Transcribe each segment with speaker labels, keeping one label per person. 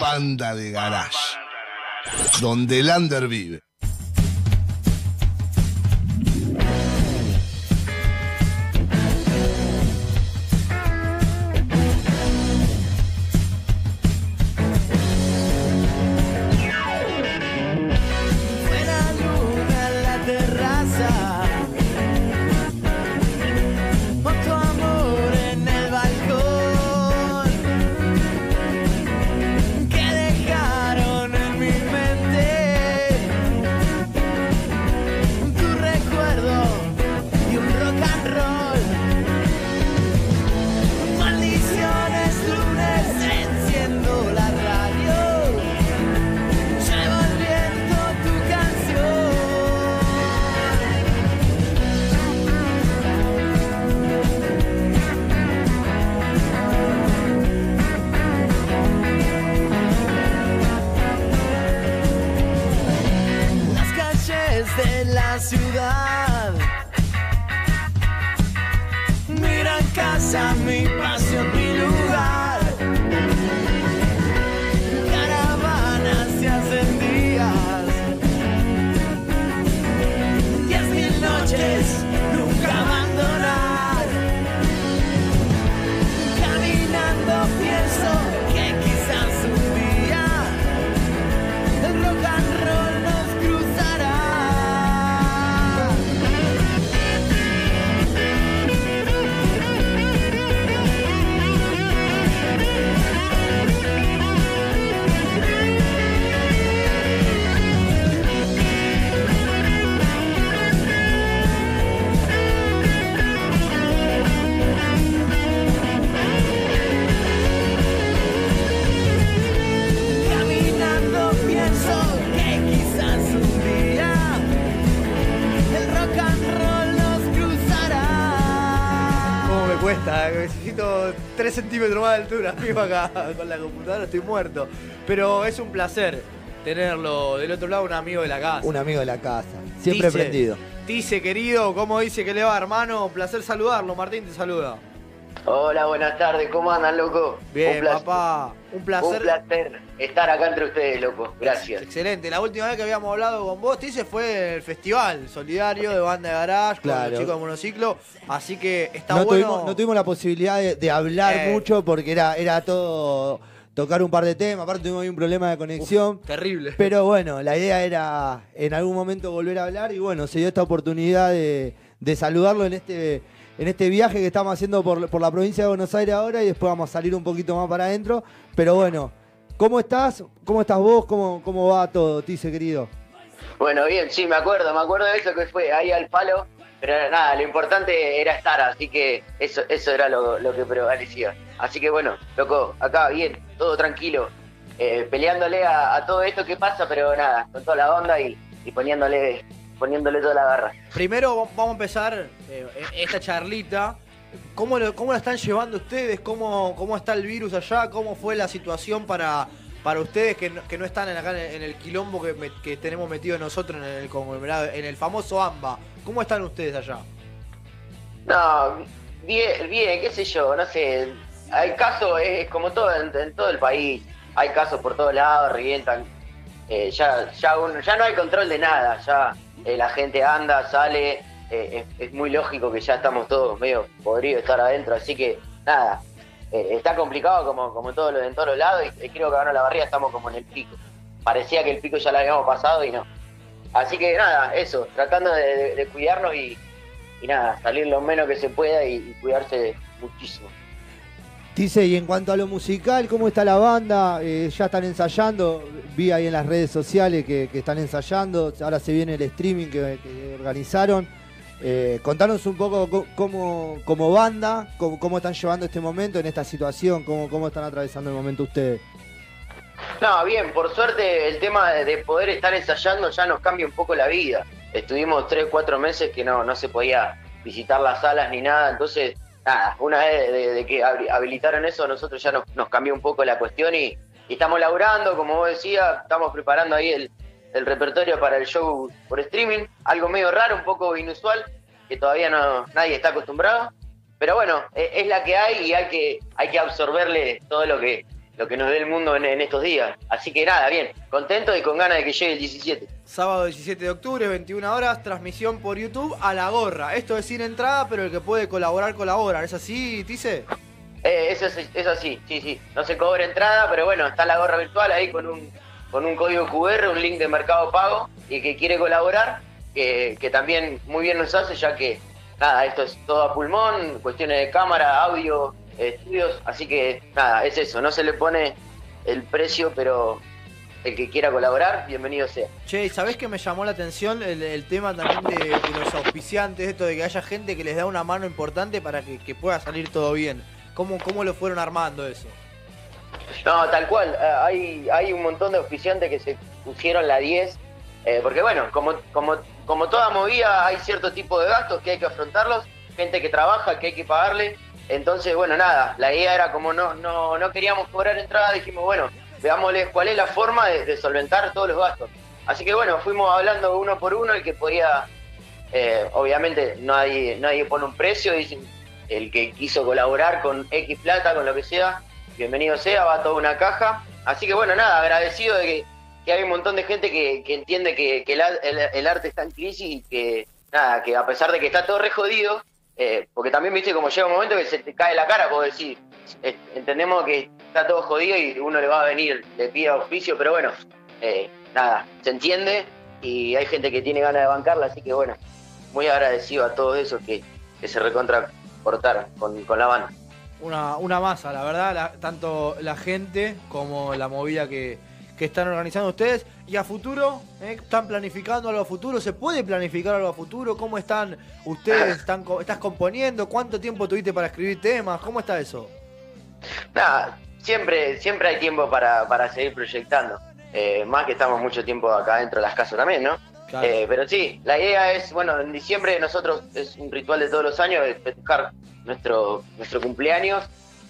Speaker 1: banda de garage. Donde el under vive.
Speaker 2: pensamento pra seu 3 centímetros más de altura. Vivo acá con la computadora, estoy muerto. Pero es un placer tenerlo del otro lado, un amigo de la casa.
Speaker 3: Un amigo de la casa. Siempre
Speaker 2: Dice,
Speaker 3: prendido.
Speaker 2: Dice, querido, ¿cómo dice que le va, hermano? Un placer saludarlo. Martín te saluda.
Speaker 4: Hola, buenas tardes, ¿cómo andan, loco?
Speaker 2: Bien,
Speaker 4: un placer,
Speaker 2: papá. Un placer.
Speaker 4: Un placer estar acá entre ustedes, loco. Gracias.
Speaker 2: Excelente. La última vez que habíamos hablado con vos, Tice, fue el festival solidario de banda de garage con los chicos de monociclo. Así que está
Speaker 3: No,
Speaker 2: bueno.
Speaker 3: tuvimos, no tuvimos la posibilidad de, de hablar
Speaker 2: Eh.
Speaker 3: mucho porque era, era todo tocar un par de temas. Aparte tuvimos ahí un problema de conexión.
Speaker 2: Terrible.
Speaker 3: Pero bueno, la idea era en algún momento volver a hablar y bueno, se dio esta oportunidad de, de saludarlo en este, en este viaje que estamos haciendo por, la provincia de Buenos Aires ahora y después vamos a salir un poquito más para adentro. Pero bueno, ¿cómo estás? ¿Cómo estás vos? ¿Cómo, cómo va todo, Tice, querido?
Speaker 4: Bueno, bien, sí, me acuerdo, me acuerdo de eso que fue ahí al palo. Pero nada, lo importante era estar, así que eso, eso era lo, lo que prevalecía. Así que bueno, loco, acá bien, todo tranquilo, eh, peleándole a, a todo esto que pasa, pero nada, con toda la onda y, y poniéndole, poniéndole toda la garra.
Speaker 2: Primero vamos a empezar eh, esta charlita. ¿Cómo lo, ¿Cómo la están llevando ustedes? ¿Cómo, ¿Cómo está el virus allá? ¿Cómo fue la situación para, para ustedes que no, que no están acá en el, en el quilombo que, me- que tenemos metido nosotros en el conglomerado, en el famoso AMBA? ¿Cómo están ustedes allá?
Speaker 4: No, bien, bien, qué sé yo, no sé. Hay casos, es como todo en, en todo el país. Hay casos por todos lados, revientan. Eh, ya, ya, uno- ya no hay control de nada. Ya eh, la gente anda, sale. eh, es, muy lógico que ya estamos todos medio podridos estar adentro. Así que nada, está complicado como, como en, todos los, en todos los lados. Y, creo que ahora la barriga estamos como en el pico. Parecía que el pico ya lo habíamos pasado y no. Así que nada, eso, tratando de, de- cuidarnos y, nada, salir lo menos que se pueda y cuidarse muchísimo.
Speaker 3: Tice, y en cuanto a lo musical, ¿cómo está la banda? Eh, ¿Ya están ensayando? Vi ahí en las redes sociales que, están ensayando. Ahora se viene el streaming que, organizaron. Eh, contanos un poco co- cómo, como banda, cómo, cómo están llevando este momento en esta situación, cómo, cómo están atravesando el momento ustedes.
Speaker 4: No, bien, por suerte el tema de poder estar ensayando ya nos cambia un poco la vida. Estuvimos tres, cuatro meses que no, no se podía visitar las salas ni nada, entonces, una vez de, que habilitaron eso, nosotros ya nos, cambió un poco la cuestión y, estamos laburando, como vos decías, estamos preparando ahí el, repertorio para el show por streaming, algo medio raro, un poco inusual, que todavía no nadie está acostumbrado, pero bueno, e- es la que hay y hay que, hay que absorberle todo lo que, lo que nos dé el mundo en, en estos días. Así que nada, bien, contento y con ganas de que llegue el 17.
Speaker 2: Sábado 17 de octubre, 21 horas, transmisión por YouTube a la gorra. Esto es sin entrada, pero el que puede colaborar, colabora. ¿Es así, Tice?
Speaker 4: Eh, eso es, es así, sí, sí. No se cobra entrada, pero bueno, está la gorra virtual ahí con un, con un código QR, un link de Mercado Pago, y que quiere colaborar, que, que también muy bien nos hace, ya que nada, esto es todo a pulmón, cuestiones de cámara, audio, estudios, así que nada, es eso, no se le pone el precio, pero el que quiera colaborar, bienvenido sea.
Speaker 2: Che, ¿y ¿sabés que me llamó la atención el, el tema también de, de los auspiciantes, esto de que haya gente que les da una mano importante para que, que pueda salir todo bien? ¿Cómo, ¿Cómo lo fueron armando eso?
Speaker 4: No, tal cual. eh, hay, hay un montón de auspiciantes que se pusieron la 10. eh, porque bueno, como, como, como toda movida hay cierto tipo de gastos que hay que afrontarlos. Gente que trabaja, que hay que pagarle. Entonces, bueno, nada. La idea era como no, no, no queríamos cobrar entrada, dijimos, bueno, veámosles cuál es la forma de, solventar todos los gastos. Así que bueno, fuimos hablando uno por uno el que podía... eh, obviamente nadie, nadie pone un precio, dicen el que quiso colaborar con X plata, con lo que sea, bienvenido sea, va toda una caja. Así que bueno, nada, agradecido de que, hay un montón de gente que, entiende que, el- el arte está en crisis y que nada, que a pesar de que está todo re jodido, eh, porque también viste como llega un momento que se te cae la cara, puedo decir, eh, entendemos que está todo jodido y uno le va a venir, le pide auspicio, pero bueno, eh, nada, se entiende y hay gente que tiene ganas de bancarla, así que bueno, muy agradecido a todos esos que, se recontra cortaron con, la banda.
Speaker 2: Una, masa, la verdad, tanto la gente como la movida que, que están organizando ustedes. Y a futuro, ¿eh? ¿están planificando algo a futuro? ¿Se puede planificar algo a futuro? ¿Cómo están ustedes? ¿Están, ¿Estás componiendo? ¿Cuánto tiempo tuviste para escribir temas? ¿Cómo está eso?
Speaker 4: Nada, siempre, siempre hay tiempo para, para seguir proyectando. Eh, más que estamos mucho tiempo acá dentro de las casas también, ¿no?
Speaker 2: Claro.
Speaker 4: Eh, pero sí, la idea es, bueno, en diciembre nosotros es un ritual de todos los años de festejar nuestro, nuestro cumpleaños.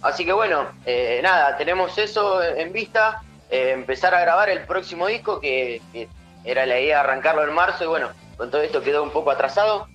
Speaker 4: Así que bueno, eh, nada, tenemos eso en vista, eh, empezar a grabar el próximo disco, que, era la idea arrancarlo en marzo y bueno, con todo esto quedó un poco atrasado.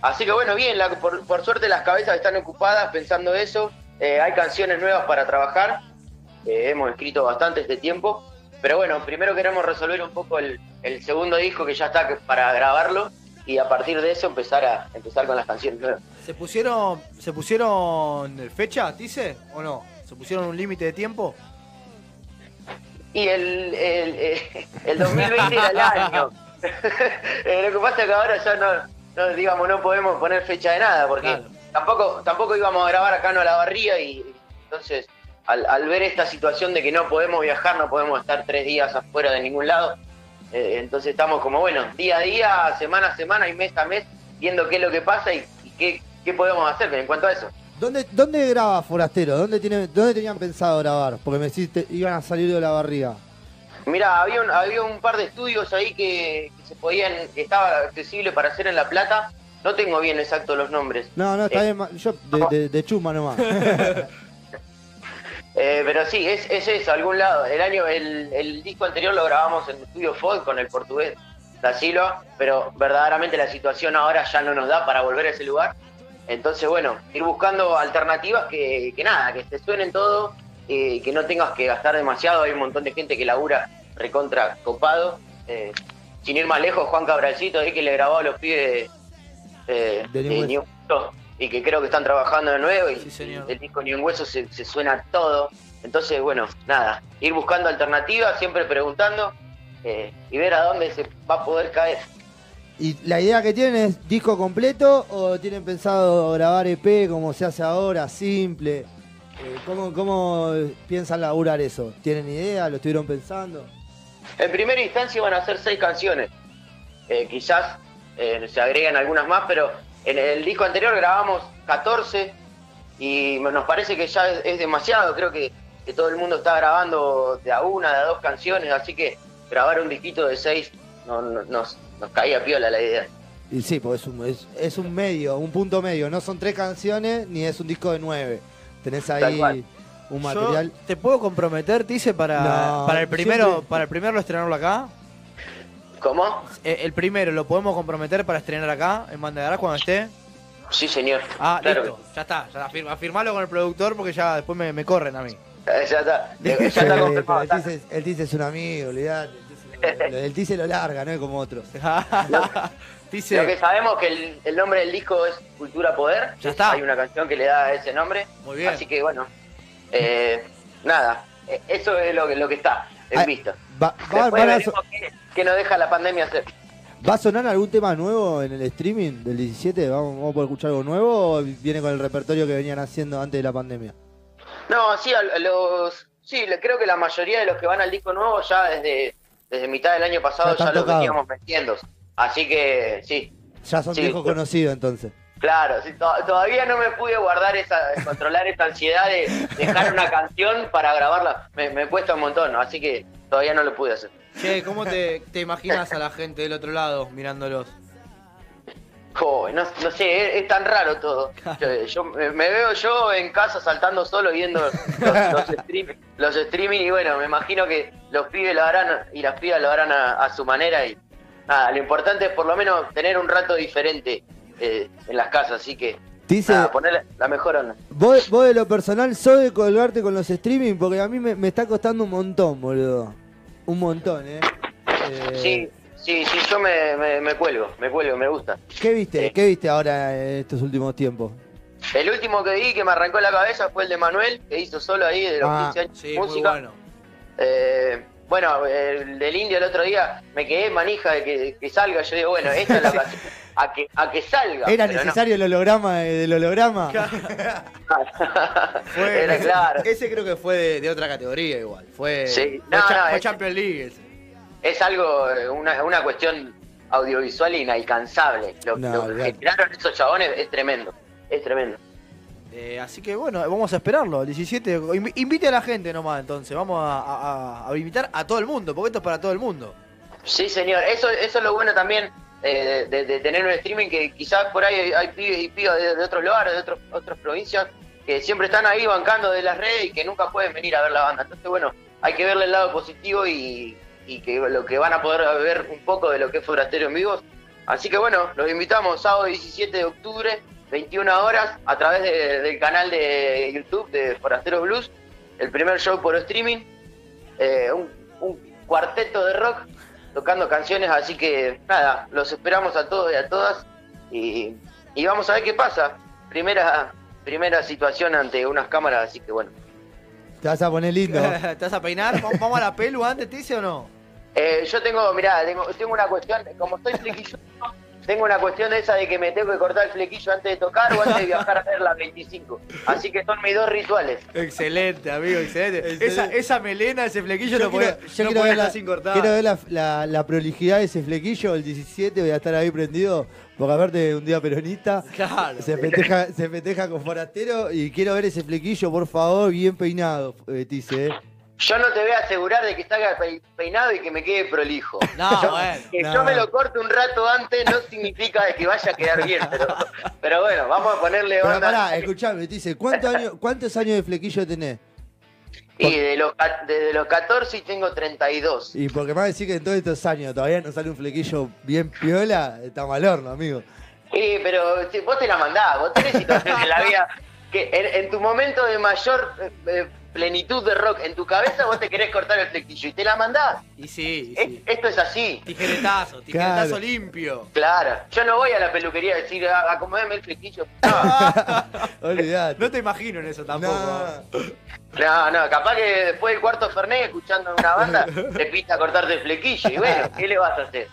Speaker 4: Así que bueno, bien, la- por, suerte las cabezas están ocupadas pensando eso. Eh, hay canciones nuevas para trabajar, hemos escrito bastante este tiempo. Pero bueno, primero queremos resolver un poco el, segundo disco que ya está para grabarlo y a partir de eso empezar a empezar con las canciones nuevas.
Speaker 2: ¿Se pusieron, ¿Se pusieron fecha, dice? ¿O no? ¿Se pusieron un límite de tiempo?
Speaker 4: Y el, el, eh, el 2020 era el año. Eh, Lo que pasa es que ahora ya no, no, digamos, no podemos poner fecha de nada, porque
Speaker 2: Claro.
Speaker 4: tampoco, tampoco íbamos a grabar acá en la barría y entonces al, al ver esta situación de que no podemos viajar, no podemos estar tres días afuera de ningún lado, eh, entonces estamos como, bueno, día a día, semana a semana y mes a mes, viendo qué es lo que pasa y, y qué, qué podemos hacer en cuanto a eso.
Speaker 3: ¿Dónde, ¿Dónde graba Forastero? ¿Dónde, tiene, ¿Dónde tenían pensado grabar? Porque me decís que iban a salir de la barriga.
Speaker 4: Mira, había un, había un par de estudios ahí que, que se podían, que estaba accesible para hacer en La Plata. No tengo bien exacto los nombres.
Speaker 3: No, no, está
Speaker 4: Eh,
Speaker 3: bien. Yo de, de, de chuma nomás.
Speaker 4: Eh, pero sí, es, es eso, algún lado. El año, el, el disco anterior lo grabamos en el estudio Fod con el portugués Da Silva, pero verdaderamente la situación ahora ya no nos da para volver a ese lugar. Entonces, bueno, ir buscando alternativas que, que nada, que te suenen todo, eh, que no tengas que gastar demasiado. Hay un montón de gente que labura recontra copado. Eh, sin ir más lejos, Juan Cabralcito, ahí que le grabó a los pibes eh,
Speaker 3: De
Speaker 4: de New Hueso, y que creo que están trabajando de nuevo y
Speaker 2: Sí, señor.
Speaker 4: el disco Ni un Hueso se, se suena todo. Entonces, bueno, nada, ir buscando alternativas, siempre preguntando eh, y ver a dónde se va a poder caer.
Speaker 3: ¿Y la idea que tienen es disco completo o tienen pensado grabar EP como se hace ahora, simple? Eh, ¿cómo, ¿Cómo piensan laburar eso? ¿Tienen idea? ¿Lo estuvieron pensando?
Speaker 4: En primera instancia van a ser seis canciones. Eh, quizás eh, se agregan algunas más, pero en el disco anterior grabamos 14 y nos parece que ya es, demasiado. Creo que, que todo el mundo está grabando de a una, de a dos canciones, así que grabar un disquito de seis no- nos, nos caía piola la idea.
Speaker 3: Y sí, porque es un, es, es un medio, un punto medio. No son tres canciones ni es un disco de nueve. Tenés ahí un
Speaker 2: Yo
Speaker 3: material.
Speaker 2: ¿Te puedo comprometer, Tice, para,
Speaker 3: No,
Speaker 2: para el primero,
Speaker 3: siempre-
Speaker 2: para el primero estrenarlo acá?
Speaker 4: ¿Cómo?
Speaker 2: Eh, el primero, ¿lo podemos comprometer para estrenar acá, en Banda de Garage, cuando esté?
Speaker 4: Sí, señor.
Speaker 2: Ah,
Speaker 4: Claro
Speaker 2: listo, ya está. Ya afirma, afirmalo con el productor porque ya después me, me corren a mí.
Speaker 4: Eh, Ya está, ya está confirmado.
Speaker 3: el Tice es un amigo, olvidate. Lo- El Tice lo larga, no es como otros.
Speaker 2: Dice,
Speaker 4: Lo que sabemos que el, el nombre del disco es Cultura Poder.
Speaker 2: Ya está.
Speaker 4: Hay una canción que le da ese nombre.
Speaker 2: Muy bien.
Speaker 4: Así que bueno, eh, nada, eh, eso es lo que, lo que está en
Speaker 3: Ah,
Speaker 4: vista.
Speaker 3: Va, so-
Speaker 4: qué, qué nos deja la pandemia hacer.
Speaker 3: ¿Va a sonar algún tema nuevo en el streaming del 17? ¿Vamos, vamos a poder escuchar algo nuevo o viene con el repertorio que venían haciendo antes de la pandemia?
Speaker 4: No, sí, a los, sí, creo que la mayoría de los que van al disco nuevo ya desde, desde mitad del año pasado
Speaker 3: Ya
Speaker 4: ya, los veníamos metiendo. Así que sí,
Speaker 3: Ya son
Speaker 4: Sí,
Speaker 3: viejos conocidos entonces.
Speaker 4: claro, sí, to- todavía no me pude guardar esa, controlar esa ansiedad de dejar una canción para grabarla. Me, me cuesta un montón, así que todavía no lo pude hacer.
Speaker 2: che, ¿cómo te, te imaginas a la gente del otro lado mirándolos?
Speaker 4: Joder, no, no sé, es, es tan raro todo. Yo, yo me veo yo en casa saltando solo viendo los, los, stream- los streaming y bueno, me imagino que los pibes lo harán y las pibas lo harán a, a su manera y nada, lo importante es por lo menos tener un rato diferente eh, en las casas, así que
Speaker 3: Dice,
Speaker 4: nada, poner la mejor onda.
Speaker 3: vos, vos de lo personal, sos de colgarte con los streaming porque a mí me, me está costando un montón, boludo. Un montón, ¿eh? Eh,
Speaker 4: Sí, sí, sí, yo me, me, me cuelgo, me cuelgo, me gusta.
Speaker 3: ¿Qué viste?
Speaker 4: Sí.
Speaker 3: ¿Qué viste ahora en estos últimos tiempos?
Speaker 4: El último que vi que me arrancó la cabeza fue el de Manuel, que hizo solo ahí de los
Speaker 3: Ah,
Speaker 4: 15 años
Speaker 2: Sí, muy bueno.
Speaker 4: Eh, bueno, el del indio el otro día me quedé manija de que, que salga. Yo digo, bueno, esta es la ocasión. A que, a que salga.
Speaker 3: ¿Era
Speaker 4: no.
Speaker 3: necesario el holograma eh, del holograma?
Speaker 2: Fue-
Speaker 4: Era claro.
Speaker 2: Ese creo que fue de, de otra categoría igual. Fue,
Speaker 4: Sí.
Speaker 2: fue
Speaker 4: No,
Speaker 2: cha-
Speaker 4: no,
Speaker 2: fue
Speaker 4: es-
Speaker 2: Champions League ese.
Speaker 4: Es algo, eh, una, una cuestión audiovisual inalcanzable. Lo,
Speaker 3: No,
Speaker 4: lo que tiraron esos chabones es tremendo. Es tremendo.
Speaker 2: Eh, así que bueno, vamos a esperarlo. El 17. invi- Invite a la gente nomás entonces. Vamos a, a- a- a invitar a todo el mundo, porque esto es para todo el mundo.
Speaker 4: Sí, señor. Eso, eso es lo bueno también eh, de, de tener un streaming que quizás por ahí hay, hay pibes y pibas de, de otros lugares, de otros, otras provincias, que siempre están ahí bancando de las redes y que nunca pueden venir a ver la banda. Entonces, bueno, hay que verle el lado positivo y, y que lo que van a poder ver un poco de lo que es Forastero en vivos. Así que bueno, los invitamos sábado 17 de octubre, 21 horas, a través de- del canal de YouTube de Forasteros Blues, el primer show por streaming, eh, un, un cuarteto de rock tocando canciones, así que nada, los esperamos a todos y a todas y, y vamos a ver qué pasa. Primera, primera situación ante unas cámaras, así que bueno.
Speaker 3: Te vas a poner lindo.
Speaker 2: ¿Te vas a peinar? ¿Vamos vamos a la pelu antes, te dice o no?
Speaker 4: Eh, yo tengo, mirá, tengo, tengo una cuestión, como estoy flequilloso, tengo una cuestión de esa de que me tengo que cortar el flequillo antes de tocar o antes de viajar a ver las 25. Así que son mis dos rituales.
Speaker 2: Excelente, amigo, excelente.
Speaker 3: Excelente.
Speaker 2: Esa, esa melena, ese flequillo
Speaker 3: Yo
Speaker 2: no
Speaker 3: quiero,
Speaker 2: podía,
Speaker 3: yo
Speaker 2: no
Speaker 3: quiero ver, la,
Speaker 2: sin cortar.
Speaker 3: quiero ver la, la- la prolijidad de ese flequillo. El 17 voy a estar ahí prendido. Porque aparte un día peronista.
Speaker 2: Claro.
Speaker 3: Se festeja, se festeja con forastero y quiero ver ese flequillo, por favor, bien peinado, eh, Tice. ¿eh?
Speaker 4: Yo no te voy a asegurar de que esté pe- peinado y que me quede prolijo.
Speaker 2: No,
Speaker 4: Yo-
Speaker 2: bueno.
Speaker 4: Que
Speaker 3: no.
Speaker 4: yo me lo corte un rato antes no significa que vaya a quedar bien, pero, pero bueno, vamos a ponerle
Speaker 3: Pero
Speaker 4: onda.
Speaker 3: pará, escuchame, Tice, ¿cuántos años, ¿cuántos años de flequillo tenés?
Speaker 4: Y de los, desde los 14 y tengo 32.
Speaker 3: Y porque más decir que en todos estos años todavía no sale un flequillo bien piola, está mal horno, amigo.
Speaker 4: Sí, pero vos te la mandás, vos tenés situaciones en la vida que en, en tu momento de mayor eh, eh, plenitud de rock, en tu cabeza vos te querés cortar el flequillo y te la mandás.
Speaker 2: Y sí, y
Speaker 4: Es-
Speaker 2: sí.
Speaker 4: esto es así.
Speaker 2: Tijeretazo, tijeretazo
Speaker 3: Claro.
Speaker 2: limpio.
Speaker 4: Claro, yo no voy a la peluquería a decir, "Ah, acomodame el flequillo. No,
Speaker 3: Olvidate.
Speaker 2: No te imagino en eso tampoco.
Speaker 3: No.
Speaker 4: no, no, capaz que después del cuarto Fernet, escuchando una banda, te pista cortarte el flequillo. Y bueno, ¿qué le vas a hacer?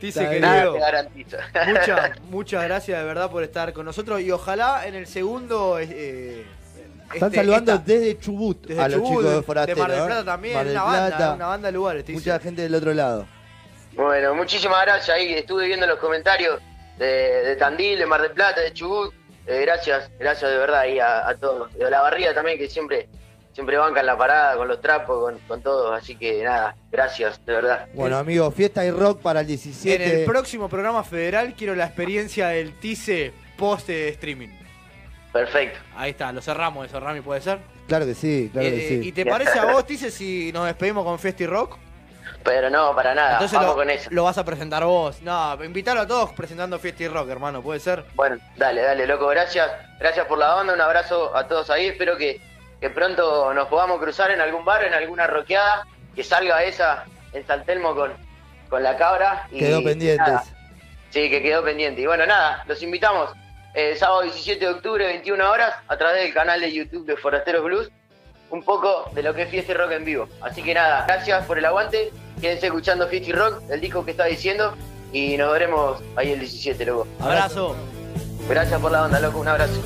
Speaker 2: Dice que.
Speaker 4: Nada garantizo.
Speaker 2: muchas, muchas gracias de verdad por estar con nosotros y ojalá en el segundo. eh,
Speaker 3: Están
Speaker 2: este,
Speaker 3: saludando
Speaker 2: esta-
Speaker 3: desde Chubut
Speaker 2: desde
Speaker 3: a los
Speaker 2: Chubut,
Speaker 3: chicos de
Speaker 2: de
Speaker 3: Forastero.
Speaker 2: Mar del
Speaker 3: ¿eh?
Speaker 2: Plata también,
Speaker 3: Mar del
Speaker 2: una banda, una banda de lugares.
Speaker 3: Mucha gente del otro lado.
Speaker 4: Bueno, muchísimas gracias. Ahí estuve viendo los comentarios de, de Tandil, de Mar del Plata, de Chubut. Eh, gracias, gracias de verdad ahí a, a todos. De la barriga también, que siempre siempre bancan la parada con los trapos, con, con todos. Así que nada, gracias, de verdad.
Speaker 3: Bueno, amigos, fiesta y rock para el 17.
Speaker 2: En el próximo programa federal quiero la experiencia del TICE post eh, streaming.
Speaker 4: Perfecto.
Speaker 2: Ahí está, lo cerramos eso, Rami, ¿puede ser?
Speaker 3: Claro que sí, claro
Speaker 2: Eh,
Speaker 3: que sí.
Speaker 2: ¿Y te parece a vos, Tice, si nos despedimos con Festi Rock?
Speaker 4: Pero no, para nada.
Speaker 2: Entonces
Speaker 4: Vamos
Speaker 2: lo,
Speaker 4: con eso.
Speaker 2: lo vas a presentar vos. No, invitarlo a todos presentando Fiesti Rock, hermano, ¿puede ser?
Speaker 4: Bueno, dale, dale, loco, gracias. Gracias por la onda, un abrazo a todos ahí. Espero que,
Speaker 1: que pronto nos podamos cruzar en algún bar, en alguna roqueada, que salga esa en San Telmo con, con la cabra. Y
Speaker 4: Quedó pendientes.
Speaker 1: nada, sí, que quedó pendiente. Y bueno, nada, los invitamos el sábado 17 de octubre, 21 horas, a través del canal de YouTube de Forasteros Blues, un poco de lo que es Fiesta y Rock en vivo. Así que nada, gracias por el aguante, quédense escuchando Fiesta y Rock, el disco que está diciendo, y nos veremos ahí el 17, loco.
Speaker 3: Abrazo.
Speaker 1: Gracias por la onda, loco, un abrazo.